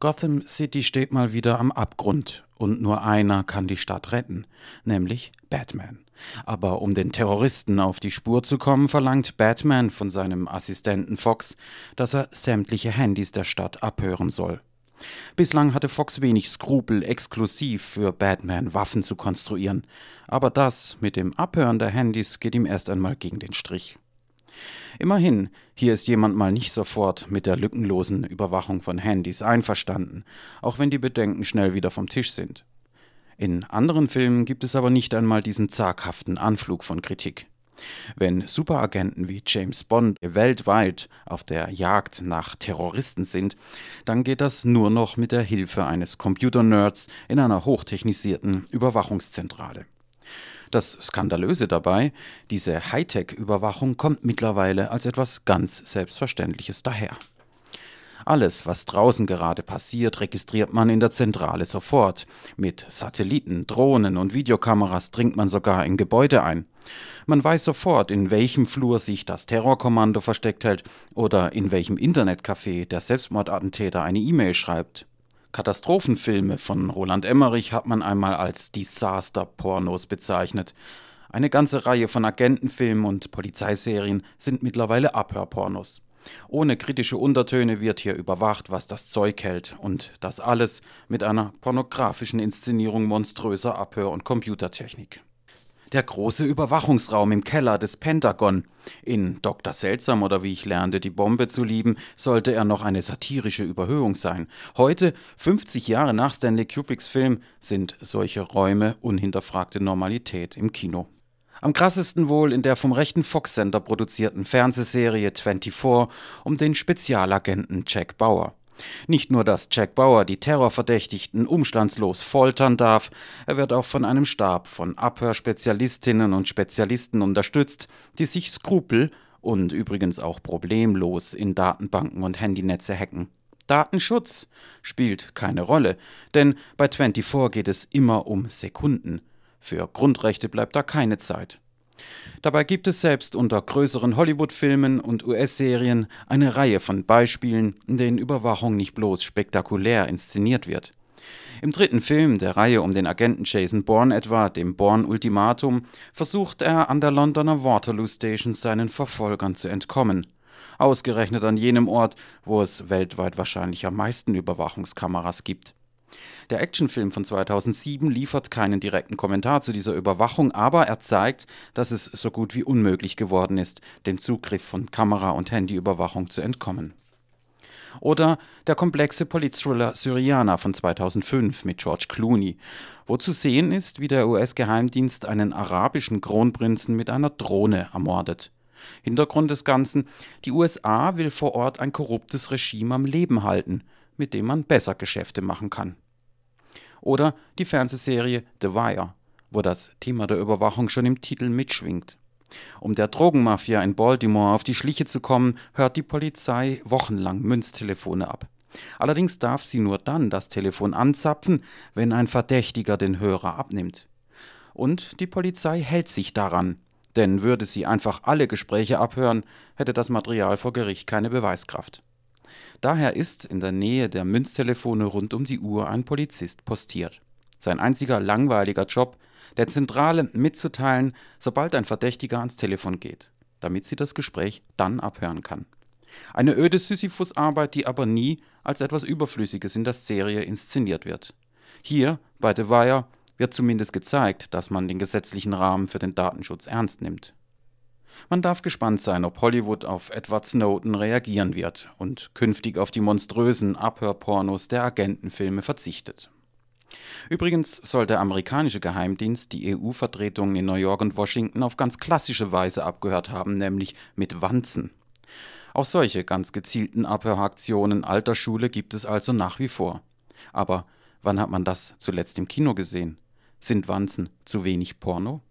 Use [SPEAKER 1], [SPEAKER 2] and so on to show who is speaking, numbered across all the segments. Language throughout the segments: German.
[SPEAKER 1] Gotham City steht mal wieder am Abgrund und nur einer kann die Stadt retten, nämlich Batman. Aber um den Terroristen auf die Spur zu kommen, verlangt Batman von seinem Assistenten Fox, dass er sämtliche Handys der Stadt abhören soll. Bislang hatte Fox wenig Skrupel, exklusiv für Batman Waffen zu konstruieren, aber das mit dem Abhören der Handys geht ihm erst einmal gegen den Strich. Immerhin, hier ist jemand mal nicht sofort mit der lückenlosen Überwachung von Handys einverstanden, auch wenn die Bedenken schnell wieder vom Tisch sind. In anderen Filmen gibt es aber nicht einmal diesen zaghaften Anflug von Kritik. Wenn Superagenten wie James Bond weltweit auf der Jagd nach Terroristen sind, dann geht das nur noch mit der Hilfe eines Computernerds in einer hochtechnisierten Überwachungszentrale. Das Skandalöse dabei, diese Hightech-Überwachung kommt mittlerweile als etwas ganz Selbstverständliches daher. Alles, was draußen gerade passiert, registriert man in der Zentrale sofort. Mit Satelliten, Drohnen und Videokameras dringt man sogar in Gebäude ein. Man weiß sofort, in welchem Flur sich das Terrorkommando versteckt hält oder in welchem Internetcafé der Selbstmordattentäter eine E-Mail schreibt. Katastrophenfilme von Roland Emmerich hat man einmal als Disaster-Pornos bezeichnet. Eine ganze Reihe von Agentenfilmen und Polizeiserien sind mittlerweile Abhörpornos. Ohne kritische Untertöne wird hier überwacht, was das Zeug hält, und das alles mit einer pornografischen Inszenierung monströser Abhör- und Computertechnik der große Überwachungsraum im Keller des Pentagon. In Dr. Seltsam oder wie ich lernte, die Bombe zu lieben, sollte er noch eine satirische Überhöhung sein. Heute, 50 Jahre nach Stanley Kubricks Film, sind solche Räume unhinterfragte Normalität im Kino. Am krassesten wohl in der vom rechten Fox-Sender produzierten Fernsehserie 24 um den Spezialagenten Jack Bauer. Nicht nur, dass Jack Bauer die Terrorverdächtigten umstandslos foltern darf, er wird auch von einem Stab von Abhörspezialistinnen und Spezialisten unterstützt, die sich Skrupel und übrigens auch problemlos in Datenbanken und Handynetze hacken. Datenschutz spielt keine Rolle, denn bei 24 geht es immer um Sekunden. Für Grundrechte bleibt da keine Zeit. Dabei gibt es selbst unter größeren Hollywood-Filmen und US-Serien eine Reihe von Beispielen, in denen Überwachung nicht bloß spektakulär inszeniert wird. Im dritten Film der Reihe um den Agenten Jason Bourne etwa, dem Bourne-Ultimatum, versucht er an der Londoner Waterloo Station seinen Verfolgern zu entkommen. Ausgerechnet an jenem Ort, wo es weltweit wahrscheinlich am meisten Überwachungskameras gibt. Der Actionfilm von 2007 liefert keinen direkten Kommentar zu dieser Überwachung, aber er zeigt, dass es so gut wie unmöglich geworden ist, dem Zugriff von Kamera- und Handyüberwachung zu entkommen. Oder der komplexe Politthriller Syriana von 2005 mit George Clooney, wo zu sehen ist, wie der US-Geheimdienst einen arabischen Kronprinzen mit einer Drohne ermordet. Hintergrund des Ganzen: Die USA will vor Ort ein korruptes Regime am Leben halten mit dem man besser Geschäfte machen kann. Oder die Fernsehserie The Wire, wo das Thema der Überwachung schon im Titel mitschwingt. Um der Drogenmafia in Baltimore auf die Schliche zu kommen, hört die Polizei wochenlang Münztelefone ab. Allerdings darf sie nur dann das Telefon anzapfen, wenn ein Verdächtiger den Hörer abnimmt. Und die Polizei hält sich daran, denn würde sie einfach alle Gespräche abhören, hätte das Material vor Gericht keine Beweiskraft. Daher ist in der Nähe der Münztelefone rund um die Uhr ein Polizist postiert. Sein einziger langweiliger Job, der Zentrale mitzuteilen, sobald ein Verdächtiger ans Telefon geht, damit sie das Gespräch dann abhören kann. Eine öde Sisyphus-Arbeit, die aber nie als etwas Überflüssiges in der Serie inszeniert wird. Hier, bei The Wire, wird zumindest gezeigt, dass man den gesetzlichen Rahmen für den Datenschutz ernst nimmt. Man darf gespannt sein, ob Hollywood auf Edward Snowden reagieren wird und künftig auf die monströsen Abhörpornos der Agentenfilme verzichtet. Übrigens soll der amerikanische Geheimdienst die EU-Vertretungen in New York und Washington auf ganz klassische Weise abgehört haben, nämlich mit Wanzen. Auch solche ganz gezielten Abhöraktionen alter Schule gibt es also nach wie vor. Aber wann hat man das zuletzt im Kino gesehen? Sind Wanzen zu wenig Porno?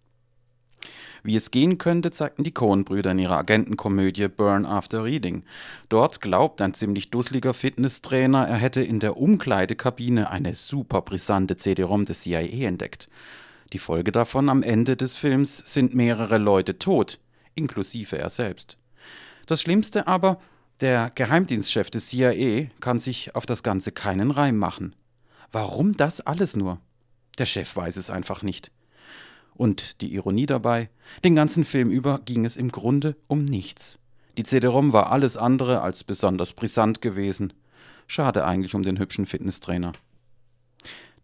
[SPEAKER 1] Wie es gehen könnte, zeigten die Coen-Brüder in ihrer Agentenkomödie Burn After Reading. Dort glaubt ein ziemlich dusseliger Fitnesstrainer, er hätte in der Umkleidekabine eine super brisante CD-ROM des CIA entdeckt. Die Folge davon am Ende des Films sind mehrere Leute tot, inklusive er selbst. Das Schlimmste aber, Der Geheimdienstchef des CIA kann sich auf das Ganze keinen Reim machen. Warum das alles nur? Der Chef weiß es einfach nicht. Und die Ironie dabei, den ganzen Film über ging es im Grunde um nichts. Die CD-ROM war alles andere als besonders brisant gewesen. Schade eigentlich um den hübschen Fitnesstrainer.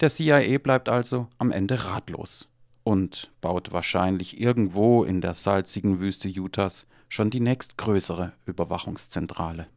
[SPEAKER 1] Der CIA bleibt also am Ende ratlos und baut wahrscheinlich irgendwo in der salzigen Wüste Utahs schon die nächstgrößere Überwachungszentrale.